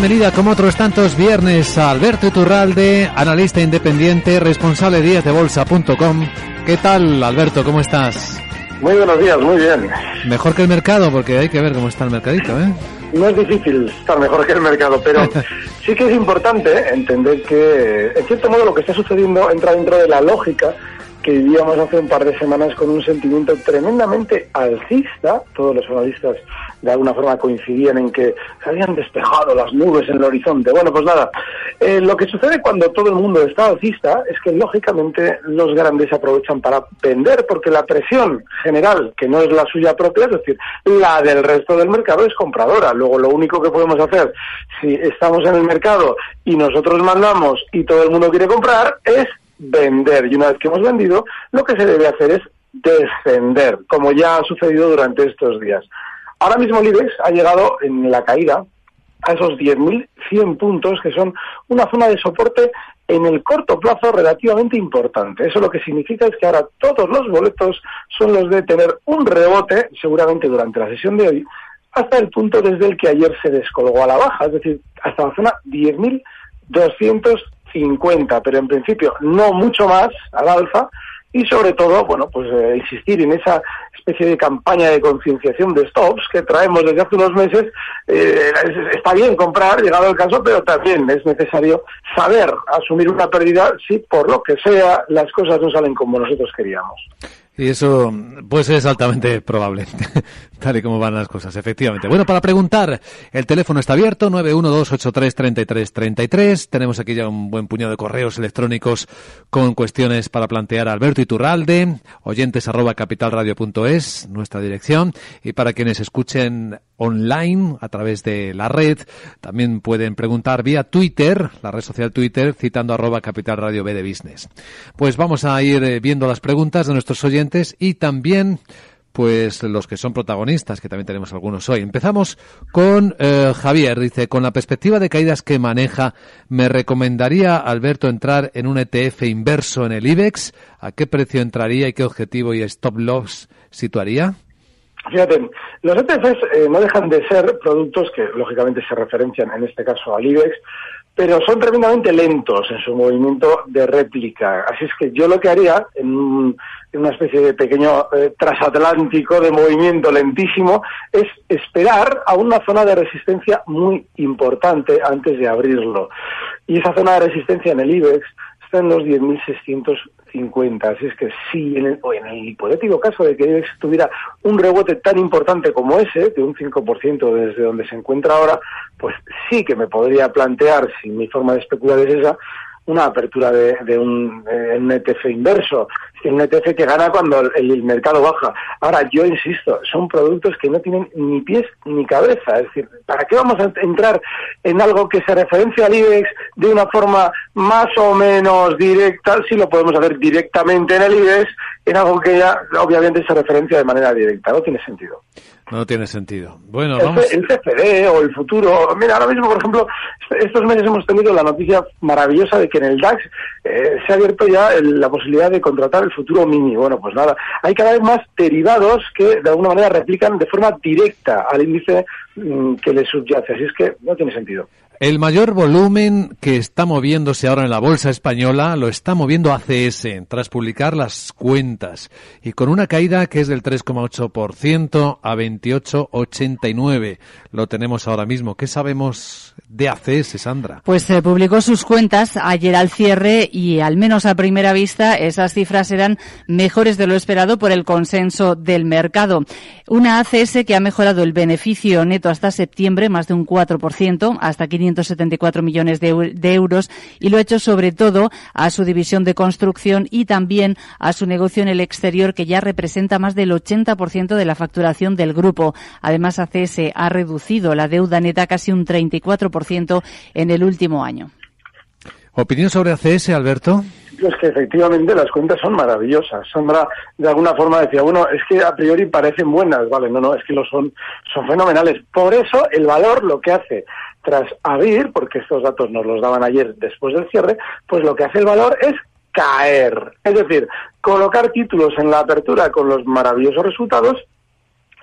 Bienvenida, como otros tantos viernes, a Alberto Iturralde, analista independiente, responsable de bolsa.com. ¿Qué tal, Alberto? ¿Cómo estás? Muy buenos días, muy bien. Mejor que el mercado, porque hay que ver cómo está el mercadito, ¿eh? No es difícil estar mejor que el mercado, pero sí que es importante entender que, en cierto modo, lo que está sucediendo entra dentro de la lógica que vivíamos hace un par de semanas con un sentimiento tremendamente alcista. Todos los analistas de alguna forma coincidían en que se habían despejado las nubes en el horizonte. Bueno, pues nada, eh, lo que sucede cuando todo el mundo está alcista es que lógicamente los grandes aprovechan para vender porque la presión general, que no es la suya propia, es decir, la del resto del mercado es compradora. Luego lo único que podemos hacer si estamos en el mercado y nosotros mandamos y todo el mundo quiere comprar es vender. Y una vez que hemos vendido, lo que se debe hacer es descender, como ya ha sucedido durante estos días. Ahora mismo el ha llegado en la caída a esos 10.100 puntos, que son una zona de soporte en el corto plazo relativamente importante. Eso lo que significa es que ahora todos los boletos son los de tener un rebote, seguramente durante la sesión de hoy, hasta el punto desde el que ayer se descolgó a la baja, es decir, hasta la zona 10.250, pero en principio no mucho más al alza, y sobre todo, bueno, pues eh, insistir en esa especie de campaña de concienciación de stops que traemos desde hace unos meses. Eh, está bien comprar, llegado el caso, pero también es necesario saber asumir una pérdida si por lo que sea las cosas no salen como nosotros queríamos. Y eso puede ser altamente probable, tal y como van las cosas, efectivamente. Bueno, para preguntar, el teléfono está abierto, 912833333. Tenemos aquí ya un buen puñado de correos electrónicos con cuestiones para plantear a Alberto Iturralde, oyentes arroba capitalradio.es, nuestra dirección. Y para quienes escuchen online a través de la red, también pueden preguntar vía Twitter, la red social Twitter, citando arroba capitalradio B de Business. Pues vamos a ir eh, viendo las preguntas de nuestros oyentes y también pues los que son protagonistas, que también tenemos algunos hoy. Empezamos con eh, Javier, dice, con la perspectiva de caídas que maneja, ¿me recomendaría, Alberto, entrar en un ETF inverso en el IBEX? ¿A qué precio entraría y qué objetivo y stop loss situaría? Fíjate, los ETFs eh, no dejan de ser productos que lógicamente se referencian en este caso al IBEX, pero son tremendamente lentos en su movimiento de réplica. Así es que yo lo que haría en, una especie de pequeño eh, transatlántico de movimiento lentísimo es esperar a una zona de resistencia muy importante antes de abrirlo. Y esa zona de resistencia en el IBEX está en los 10.650. Así es que si en el, en el hipotético caso de que tuviera un rebote tan importante como ese, de un 5% desde donde se encuentra ahora, pues sí que me podría plantear, si mi forma de especular es esa, una apertura de, de un, ETF inverso, un ETF que gana cuando el, mercado baja. Ahora, yo insisto, son productos que no tienen ni pies ni cabeza. Es decir, ¿para qué vamos a entrar en algo que se referencia al IBEX de una forma más o menos directa, si lo podemos hacer directamente en el IBEX, en algo que ya obviamente se referencia de manera directa? No tiene sentido. No tiene sentido. Bueno, vamos. El, CFD o el futuro. Mira, ahora mismo, por ejemplo, estos meses hemos tenido la noticia maravillosa de que en el DAX eh, se ha abierto ya la posibilidad de contratar el futuro mini. Bueno, pues nada, hay cada vez más derivados que de alguna manera replican de forma directa al índice mm, que le subyace. Así es que no tiene sentido. El mayor volumen que está moviéndose ahora en la bolsa española lo está moviendo ACS tras publicar las cuentas y con una caída que es del 3,8% a 28,89. Lo tenemos ahora mismo. ¿Qué sabemos de ACS, Sandra? Pues se publicó sus cuentas ayer al cierre y al menos a primera vista esas cifras eran mejores de lo esperado por el consenso del mercado. Una ACS que ha mejorado el beneficio neto hasta septiembre más de un 4%, hasta 500 174 millones de, euros y lo ha hecho sobre todo a su división de construcción y también a su negocio en el exterior que ya representa más del 80% de la facturación del grupo. Además, ACS ha reducido la deuda neta casi un 34% en el último año. ¿Opinión sobre ACS, Alberto? es que efectivamente las cuentas son maravillosas. Sandra de alguna forma decía, bueno, es que a priori parecen buenas, vale, no, no, es que lo son, son fenomenales. Por eso el valor lo que hace tras abrir, porque estos datos nos los daban ayer después del cierre, pues lo que hace el valor es caer. Es decir, colocar títulos en la apertura con los maravillosos resultados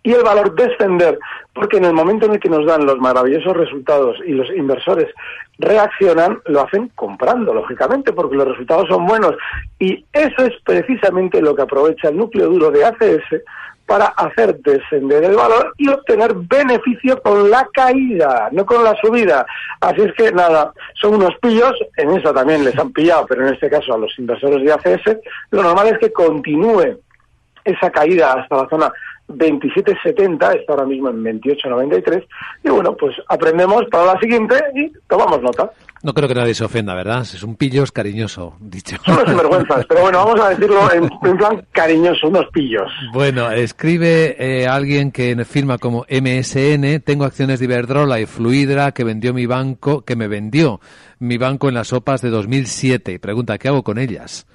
y el valor descender, porque en el momento en el que nos dan los maravillosos resultados y los inversores reaccionan, lo hacen comprando, lógicamente, porque los resultados son buenos. Y eso es precisamente lo que aprovecha el núcleo duro de ACS para hacer descender el valor y obtener beneficio con la caída, no con la subida. Así es que nada, son unos pillos, en eso también les han pillado, pero en este caso a los inversores de ACS, lo normal es que continúe esa caída hasta la zona 27.70, está ahora mismo en 28.93, y bueno, pues aprendemos para la siguiente y tomamos nota. No creo que nadie se ofenda, ¿verdad? Es un pillos cariñoso, dicho. Son unos sinvergüenzas, pero bueno, vamos a decirlo en, plan cariñoso, unos pillos. Bueno, escribe eh, alguien que firma como MSN, tengo acciones de Iberdrola y Fluidra que vendió mi banco, que me vendió mi banco en las sopas de 2007 y pregunta, ¿qué hago con ellas?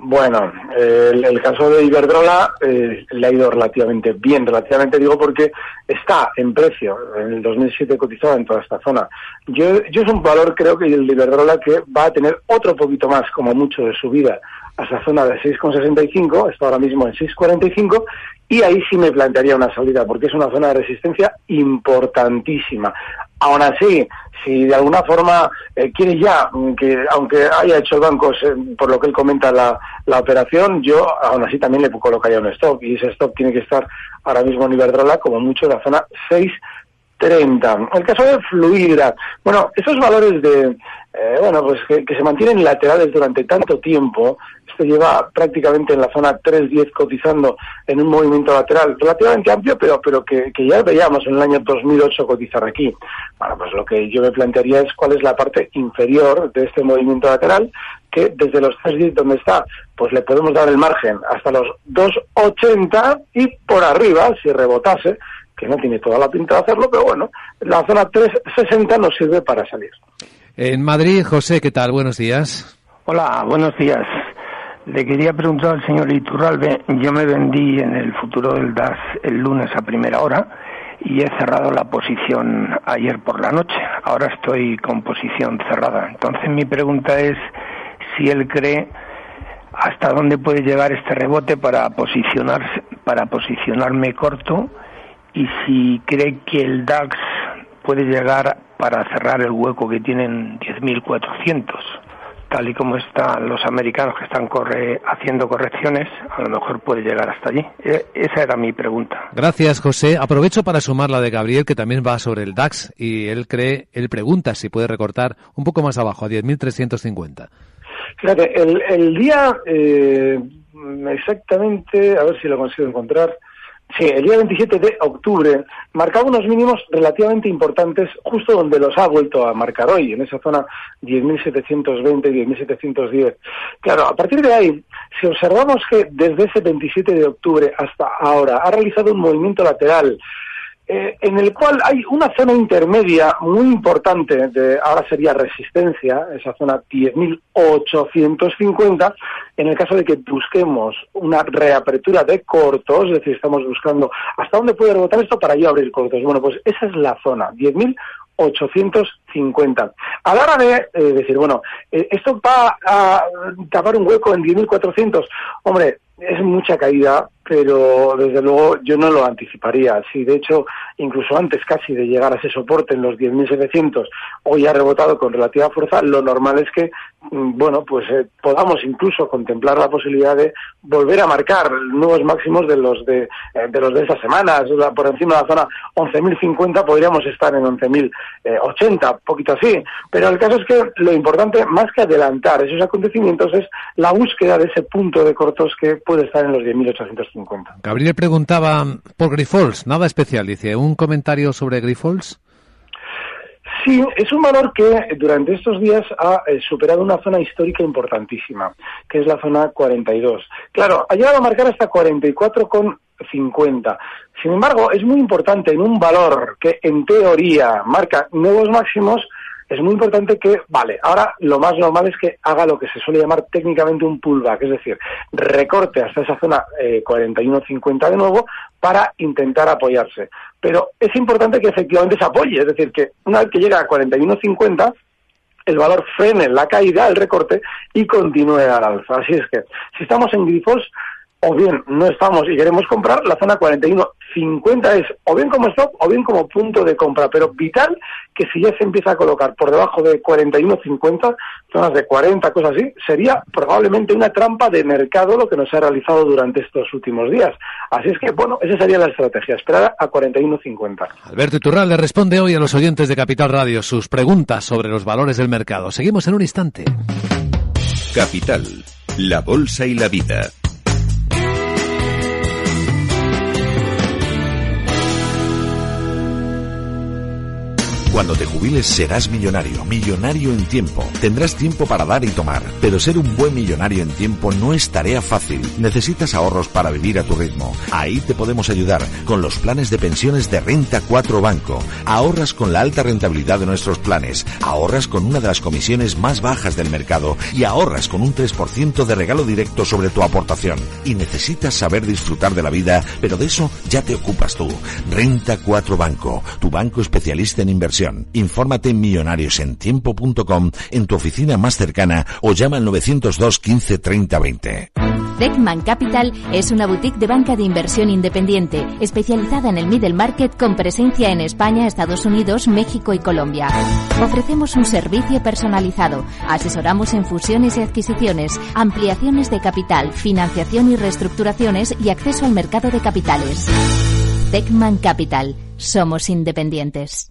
Bueno, el, caso de Iberdrola eh, le ha ido relativamente bien, relativamente digo porque está en precio, en el 2007 cotizaba en toda esta zona. Yo, yo es un valor creo que el Iberdrola que va a tener otro poquito más como mucho de subida a esa zona de 6,65, está ahora mismo en 6,45 y ahí sí me plantearía una salida porque es una zona de resistencia importantísima. Aún así, si de alguna forma eh, quiere ya, mm, que aunque haya hecho el banco, por lo que él comenta la, la operación, yo aún así también le colocaría un stop y ese stop tiene que estar ahora mismo en Iberdrola como mucho en la zona 6.30. El caso de Fluidra, bueno, esos valores de, eh, bueno, pues que, se mantienen laterales durante tanto tiempo, esto lleva prácticamente en la zona 3.10 cotizando en un movimiento lateral relativamente amplio, pero, pero que, ya veíamos en el año 2008 cotizar aquí. Bueno, pues lo que yo me plantearía es cuál es la parte inferior de este movimiento lateral, que desde los 3.10 donde está, pues le podemos dar el margen hasta los 2.80 y por arriba, si rebotase, que no tiene toda la pinta de hacerlo, pero bueno, la zona 3.60 nos sirve para salir. En Madrid, José, ¿qué tal? Buenos días. Hola, buenos días. Le quería preguntar al señor Iturralbe, yo me vendí en el futuro del DAS el lunes a primera hora y he cerrado la posición ayer por la noche. Ahora estoy con posición cerrada. Entonces mi pregunta es si él cree hasta dónde puede llegar este rebote para posicionarse, para posicionarme corto y si cree que el DAX puede llegar para cerrar el hueco que tienen 10.400. Tal y como están los americanos que están corre, haciendo correcciones, a lo mejor puede llegar hasta allí. E, esa era mi pregunta. Gracias, José. Aprovecho para sumar la de Gabriel, que también va sobre el DAX, y él cree, él pregunta si puede recortar un poco más abajo, a 10.350. Fíjate, el, el día eh, exactamente, a ver si lo consigo encontrar. Sí, el día 27 de octubre marcaba unos mínimos relativamente importantes justo donde los ha vuelto a marcar hoy, en esa zona 10.720 y 10.710. Claro, a partir de ahí, si observamos que desde ese 27 de octubre hasta ahora ha realizado un movimiento lateral eh, en el cual hay una zona intermedia muy importante, de ahora sería resistencia, esa zona 10.850, en el caso de que busquemos una reapertura de cortos, es decir, estamos buscando hasta dónde puede rebotar esto para yo abrir cortos. Bueno, pues esa es la zona, 10.850. A la hora de eh, decir, bueno, eh, esto va a tapar un hueco en 10.400, hombre, es mucha caída, pero desde luego yo no lo anticiparía. Si de hecho, incluso antes casi de llegar a ese soporte en los 10.700, hoy ha rebotado con relativa fuerza, lo normal es que, mm, bueno, pues eh, podamos incluso contemplar la posibilidad de volver a marcar nuevos máximos de los de, eh, de los de esas semanas. Por encima de la zona 11.050 podríamos estar en 11.080, poquito así. Pero el caso es que lo importante, más que adelantar esos acontecimientos, es la búsqueda de ese punto de cortos que puede estar en los 10.850. Gabriel preguntaba por Grifols, nada especial, dice, ¿un comentario sobre Grifols? Sí, es un valor que durante estos días ha eh, superado una zona histórica importantísima, que es la zona 42. Claro, ha llegado a marcar hasta 44,50. Sin embargo, es muy importante en un valor que en teoría marca nuevos máximos, es muy importante que, vale, ahora lo más normal es que haga lo que se suele llamar técnicamente un pullback, es decir, recorte hasta esa zona eh, 41.50 de nuevo para intentar apoyarse. Pero es importante que efectivamente se apoye, es decir, que una vez que llega a 41.50, el valor frene la caída, el recorte, y continúe al alza. Así es que, si estamos en grifos, o bien no estamos y queremos comprar, la zona 41.50 es o bien como stop o bien como punto de compra, pero vital que si ya se empieza a colocar por debajo de 41.50, zonas de 40, cosas así, sería probablemente una trampa de mercado lo que nos ha realizado durante estos últimos días. Así es que, bueno, esa sería la estrategia, esperar a 41.50. Alberto Iturral le responde hoy a los oyentes de Capital Radio sus preguntas sobre los valores del mercado. Seguimos en un instante. Capital, la bolsa y la vida. Cuando te jubiles serás millonario, millonario en tiempo. Tendrás tiempo para dar y tomar, pero ser un buen millonario en tiempo no es tarea fácil. Necesitas ahorros para vivir a tu ritmo. Ahí te podemos ayudar con los planes de pensiones de Renta 4 Banco. Ahorras con la alta rentabilidad de nuestros planes, ahorras con una de las comisiones más bajas del mercado y ahorras con un 3% de regalo directo sobre tu aportación. Y necesitas saber disfrutar de la vida, pero de eso ya te ocupas tú. Renta 4 Banco, tu banco especialista en inversión Infórmate en millonariosentiempo.com en tu oficina más cercana o llama al 902 15 30 20. Deckman Capital es una boutique de banca de inversión independiente, especializada en el middle market con presencia en España, Estados Unidos, México y Colombia. Ofrecemos un servicio personalizado, asesoramos en fusiones y adquisiciones, ampliaciones de capital, financiación y reestructuraciones y acceso al mercado de capitales. Deckman Capital. Somos independientes.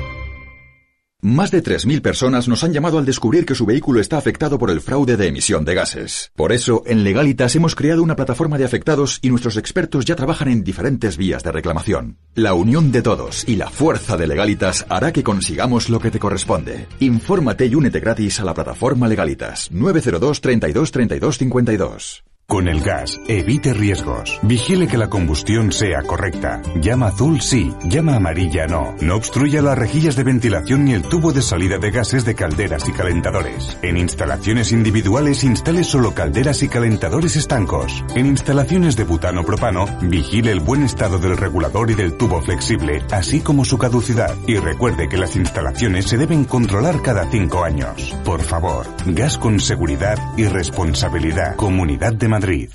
Más de 3.000 personas nos han llamado al descubrir que su vehículo está afectado por el fraude de emisión de gases. Por eso, en Legalitas hemos creado una plataforma de afectados y nuestros expertos ya trabajan en diferentes vías de reclamación. La unión de todos y la fuerza de Legalitas hará que consigamos lo que te corresponde. Infórmate y únete gratis a la plataforma Legalitas 902 32 32 52. Con el gas, evite riesgos. Vigile que la combustión sea correcta. Llama azul sí, llama amarilla no. No obstruya las rejillas de ventilación ni el tubo de salida de gases de calderas y calentadores. En instalaciones individuales instale solo calderas y calentadores estancos. En instalaciones de butano propano, vigile el buen estado del regulador y del tubo flexible, así como su caducidad. Y recuerde que las instalaciones se deben controlar cada cinco años. Por favor, gas con seguridad y responsabilidad. Comunidad de Madrid.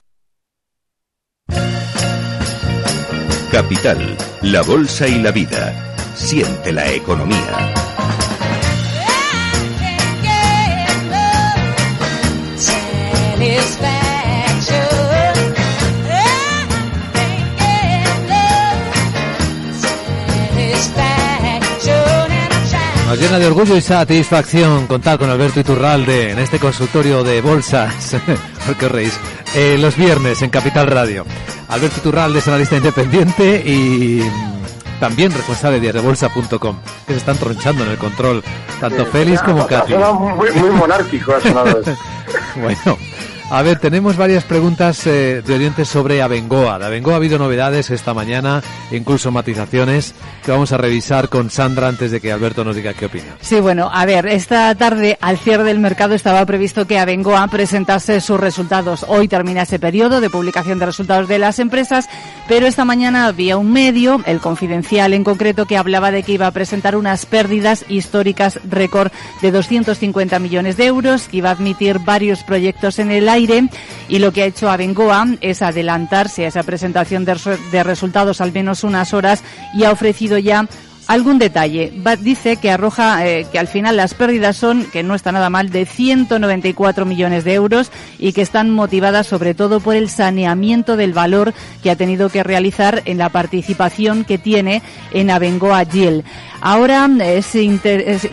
Capital, la bolsa y la vida. Siente la economía. Nos llena de orgullo y satisfacción contar con Alberto Iturralde en este consultorio de bolsas, porque reís, eh, los viernes en Capital Radio. Alberto Iturralde es analista independiente y también responsable de diariobolsa.com, que se están tronchando en el control, tanto Félix como Katy. Muy, muy monárquico ha sonado eso. bueno, a ver, tenemos varias preguntas eh, de oyentes sobre Abengoa. De Abengoa ha habido novedades esta mañana, incluso matizaciones, que vamos a revisar con Sandra antes de que Alberto nos diga qué opina. Sí, bueno, a ver, esta tarde al cierre del mercado estaba previsto que Abengoa presentase sus resultados. Hoy termina ese periodo de publicación de resultados de las empresas, pero esta mañana había un medio, el Confidencial en concreto, que hablaba de que iba a presentar unas pérdidas históricas récord de 250 millones de euros, que iba a admitir varios proyectos en el y lo que ha hecho Abengoa es adelantarse a esa presentación de, resultados al menos unas horas y ha ofrecido ya algún detalle. dice que arroja eh, que al final las pérdidas son, que no está nada mal, de 194 millones de euros y que están motivadas sobre todo por el saneamiento del valor que ha tenido que realizar en la participación que tiene en Abengoa Gill. Ahora es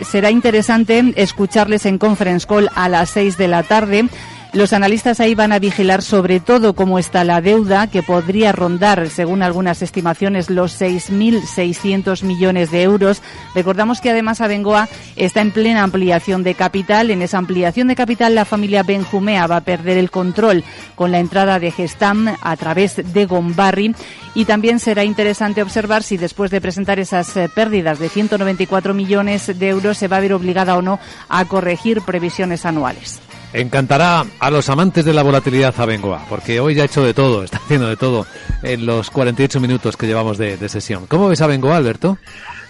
será interesante escucharles en conference call a las 6 de la tarde los analistas ahí van a vigilar sobre todo cómo está la deuda, que podría rondar, según algunas estimaciones, los 6.600 millones de euros. Recordamos que además Abengoa está en plena ampliación de capital. En esa ampliación de capital, la familia Benjumea va a perder el control con la entrada de Gestam a través de Gombarri. Y también será interesante observar si después de presentar esas eh, pérdidas de 194 millones de euros se va a ver obligada o no a corregir previsiones anuales. Encantará a los amantes de la volatilidad Bengoa, porque hoy ya ha hecho de todo, está haciendo de todo en los 48 minutos que llevamos de, sesión. ¿Cómo ves a Bengoa, Alberto?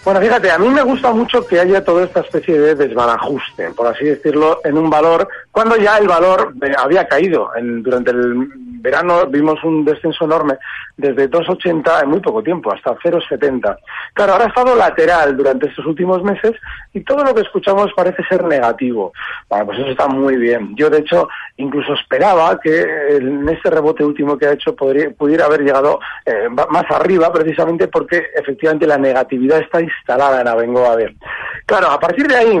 Bueno, fíjate, a mí me gusta mucho que haya toda esta especie de desbarajuste, por así decirlo, en un valor, cuando ya el valor eh, había caído. durante el verano vimos un descenso enorme desde 2,80 en muy poco tiempo, hasta 0,70. Claro, ahora ha estado lateral durante estos últimos meses y todo lo que escuchamos parece ser negativo. Bueno, pues eso está muy bien. Yo, de hecho, incluso esperaba que en este rebote último que ha hecho pudiera haber llegado eh, más arriba, precisamente porque efectivamente la negatividad está instalada en Abengoa. Ver. Claro, a partir de ahí,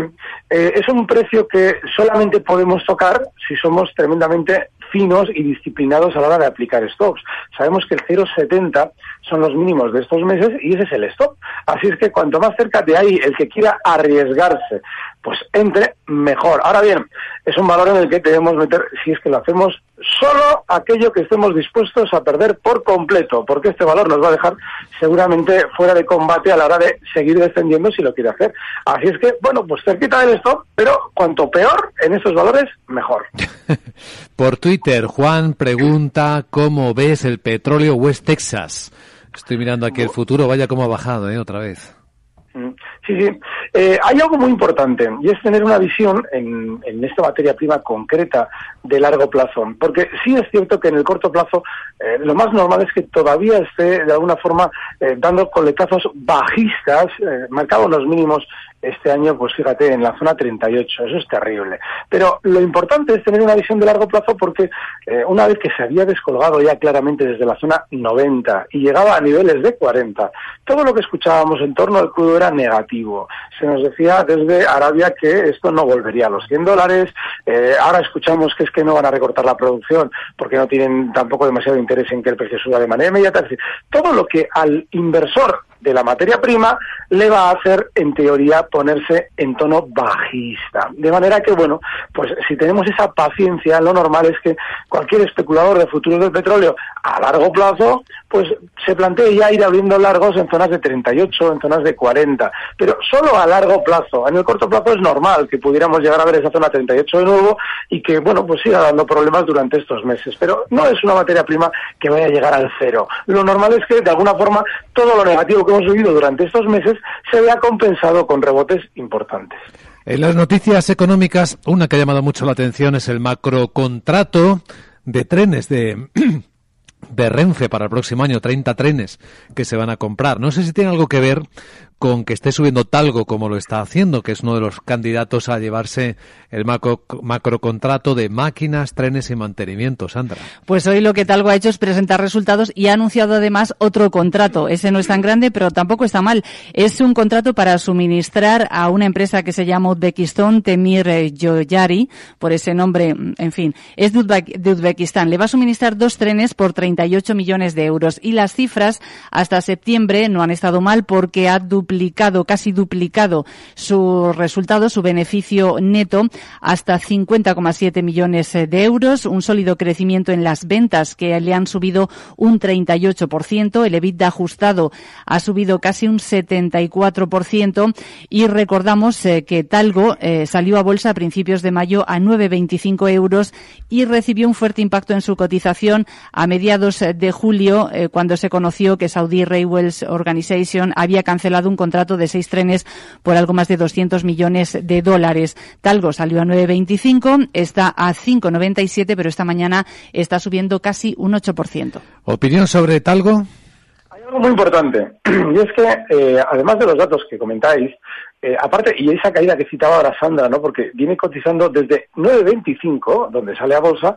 eh, es un precio que solamente podemos tocar si somos tremendamente finos y disciplinados a la hora de aplicar stops. Sabemos que el 0,70 son los mínimos de estos meses y ese es el stop. Así es que cuanto más cerca de ahí el que quiera arriesgarse, pues entre mejor. Ahora bien, es un valor en el que debemos meter, si es que lo hacemos, solo aquello que estemos dispuestos a perder por completo, porque este valor nos va a dejar seguramente fuera de combate a la hora de seguir descendiendo si lo quiere hacer. Así es que, bueno, pues cerquita del stop, pero cuanto peor en estos valores, mejor. por Twitter, Juan pregunta cómo ves el petróleo West Texas. Estoy mirando aquí el futuro, vaya como ha bajado, ¿eh? Otra vez. Sí, sí. Eh, hay algo muy importante y es tener una visión en, esta materia prima concreta de largo plazo. Porque sí es cierto que en el corto plazo eh, lo más normal es que todavía esté de alguna forma eh, dando coletazos bajistas, marcados los mínimos este año, pues fíjate, en la zona 38, eso es terrible. Pero lo importante es tener una visión de largo plazo porque eh, una vez que se había descolgado ya claramente desde la zona 90 y llegaba a niveles de 40, todo lo que escuchábamos en torno al crudo era negativo. Se nos decía desde Arabia que esto no volvería a los 100 dólares, eh, ahora escuchamos que es que no van a recortar la producción porque no tienen tampoco demasiado interés en que el precio suba de manera inmediata. Es decir, todo lo que al inversor de la materia prima le va a hacer, en teoría, ponerse en tono bajista. De manera que, bueno, pues si tenemos esa paciencia, lo normal es que cualquier especulador de futuros del petróleo a largo plazo, pues se plantee ya ir abriendo largos en zonas de 38, en zonas de 40, pero solo a largo plazo. En el corto plazo es normal que pudiéramos llegar a ver esa zona 38 de nuevo y que, bueno, pues siga dando problemas durante estos meses. Pero no es una materia prima que vaya a llegar al cero. Lo normal es que, de alguna forma, todo lo negativo que hemos vivido durante estos meses se vea compensado con rebotes importantes. En las noticias económicas, una que ha llamado mucho la atención es el macrocontrato de trenes de de Renfe para el próximo año, 30 trenes que se van a comprar. No sé si tiene algo que ver con que esté subiendo Talgo como lo está haciendo, que es uno de los candidatos a llevarse el macro, contrato de máquinas, trenes y mantenimiento. Sandra. Pues hoy lo que Talgo ha hecho es presentar resultados y ha anunciado además otro contrato. Ese no es tan grande, pero tampoco está mal. Es un contrato para suministrar a una empresa que se llama Uzbekistán Temir Yoyari, por ese nombre, en fin, es de Uzbekistán. Le va a suministrar dos trenes por 38 millones de euros y las cifras hasta septiembre no han estado mal porque ha duplicado, casi duplicado su resultado, su beneficio neto hasta 50,7 millones de euros, un sólido crecimiento en las ventas que le han subido un 38%, el EBITDA ajustado ha subido casi un 74% y recordamos eh, que Talgo eh, salió a bolsa a principios de mayo a 9,25 euros y recibió un fuerte impacto en su cotización a mediados de julio eh, cuando se conoció que Saudi Railways Organization había cancelado un contrato de seis trenes por algo más de 200 millones de dólares. Talgo salió a 9,25, está a 5,97, pero esta mañana está subiendo casi un 8%. ¿Opinión sobre Talgo? Hay algo muy importante, y es que, eh, además de los datos que comentáis, eh, aparte, y esa caída que citaba ahora Sandra, ¿no? Porque viene cotizando desde 9.25, donde sale a bolsa,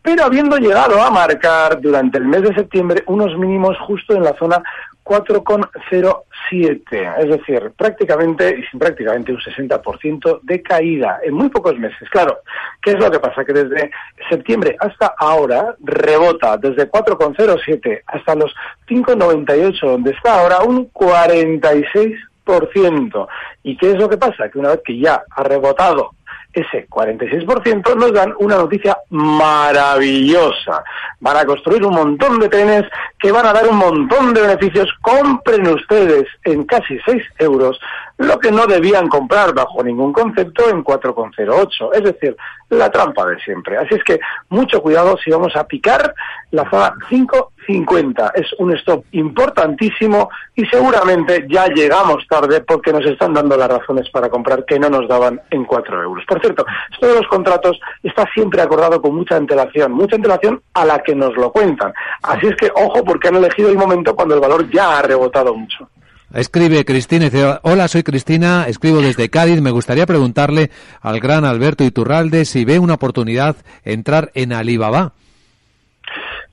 pero habiendo llegado a marcar durante el mes de septiembre unos mínimos justo en la zona 4,07, es decir, prácticamente, y sin prácticamente un 60% de caída en muy pocos meses. Claro, ¿qué es lo que pasa? Que desde septiembre hasta ahora rebota desde 4,07 hasta los 5,98, donde está ahora un 46%. ¿Y qué es lo que pasa? Que una vez que ya ha rebotado ese 46% nos dan una noticia maravillosa. Van a construir un montón de trenes que van a dar un montón de beneficios. Compren ustedes en casi 6 euros lo que no debían comprar bajo ningún concepto en 4,08. Es decir, la trampa de siempre. Así es que mucho cuidado si vamos a picar la zona 5,50. Es un stop importantísimo y seguramente ya llegamos tarde porque nos están dando las razones para comprar que no nos daban en 4 euros. Por cierto, esto de los contratos está siempre acordado con mucha antelación, mucha antelación a la que nos lo cuentan. Así es que ojo porque han elegido el momento cuando el valor ya ha rebotado mucho. Escribe Cristina hola, soy Cristina, escribo desde Cádiz, me gustaría preguntarle al gran Alberto Iturralde si ve una oportunidad entrar en Alibaba.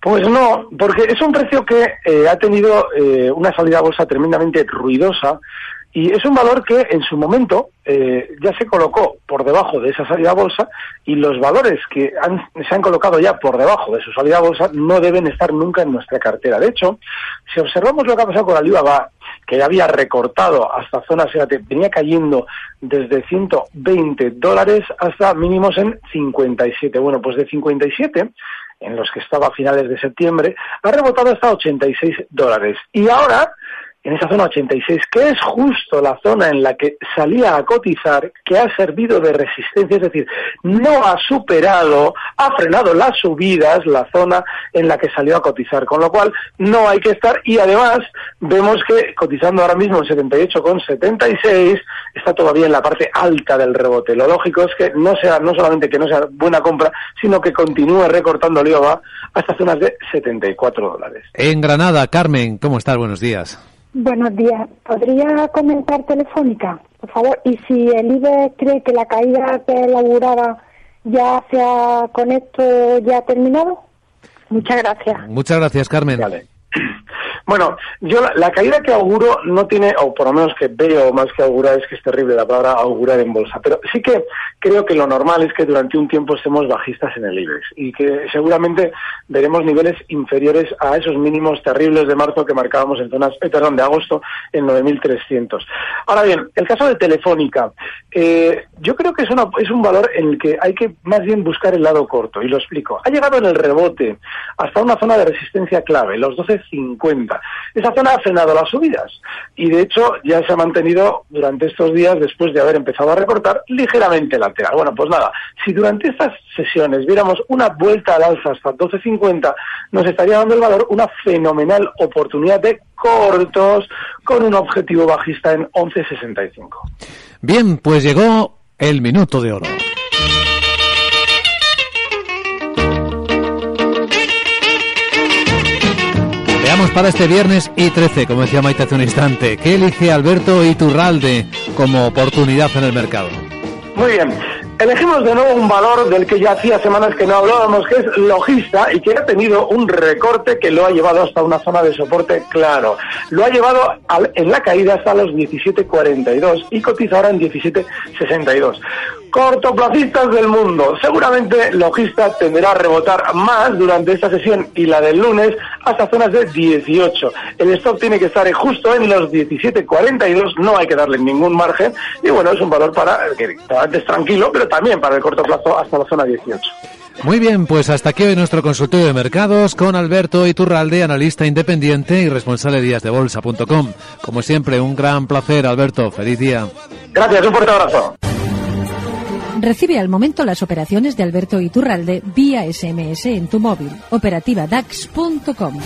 Pues no, porque es un precio que eh, ha tenido eh, una salida a bolsa tremendamente ruidosa y es un valor que en su momento eh, ya se colocó por debajo de esa salida a bolsa y los valores que se han colocado ya por debajo de su salida a bolsa no deben estar nunca en nuestra cartera. De hecho, si observamos lo que ha pasado con Alibaba, que ya había recortado hasta zonas, venía cayendo desde 120 dólares hasta mínimos en 57. Bueno, pues de 57 en los que estaba a finales de septiembre, ha rebotado hasta 86 dólares. Y ahora en esa zona 86, que es justo la zona en la que salía a cotizar, que ha servido de resistencia, es decir, no ha superado, ha frenado las subidas, la zona en la que salió a cotizar, con lo cual no hay que estar y además vemos que cotizando ahora mismo en 78,76 está todavía en la parte alta del rebote. Lo lógico es que no sea no solamente que no sea buena compra, sino que continúe recortando el IOVA hasta zonas de 74 dólares. En Granada, Carmen, ¿cómo estás? Buenos días. Buenos días. ¿Podría comentar telefónica, por favor? Y si el IBE cree que la caída que elaboraba ya se ha, con esto ya terminado. Muchas gracias. Muchas gracias, Carmen. Bueno, yo la, caída que auguro no tiene, o por lo menos que veo más que augurar, es que es terrible la palabra augurar en bolsa, pero sí que creo que lo normal es que durante un tiempo estemos bajistas en el IBEX y que seguramente veremos niveles inferiores a esos mínimos terribles de marzo que marcábamos en zonas, eh, perdón, de agosto en 9.300. Ahora bien, el caso de Telefónica, eh, yo creo que es, una, es un valor en el que hay que más bien buscar el lado corto, y lo explico. Ha llegado en el rebote hasta una zona de resistencia clave, los 12.50. Esa zona ha frenado las subidas y de hecho ya se ha mantenido durante estos días, después de haber empezado a recortar, ligeramente lateral. Bueno, pues nada, si durante estas sesiones viéramos una vuelta al alza hasta 12.50, nos estaría dando el valor una fenomenal oportunidad de cortos con un objetivo bajista en 11.65. Bien, pues llegó el minuto de oro. Para este viernes y 13, como decía Maite hace un instante. ¿Qué elige Alberto Iturralde como oportunidad en el mercado? Muy bien. Elegimos de nuevo un valor del que ya hacía semanas que no hablábamos, que es logista y que ha tenido un recorte que lo ha llevado hasta una zona de soporte claro. Lo ha llevado en la caída hasta los 17.42 y cotiza ahora en 17.62. Cortoplacistas del mundo. Seguramente logista tenderá a rebotar más durante esta sesión y la del lunes hasta zonas de 18. El stop tiene que estar justo en los 17.42, no hay que darle ningún margen y bueno, es un valor para que es tranquilo, pero también para el corto plazo hasta la zona 18. Muy bien, pues hasta aquí hoy nuestro consultorio de mercados con Alberto Iturralde, analista independiente y responsable de díasdebolsa.com. Como siempre, un gran placer, Alberto. Feliz día. Gracias, un fuerte abrazo. Recibe al momento las operaciones de Alberto Iturralde vía SMS en tu móvil. Operativa DAX.com.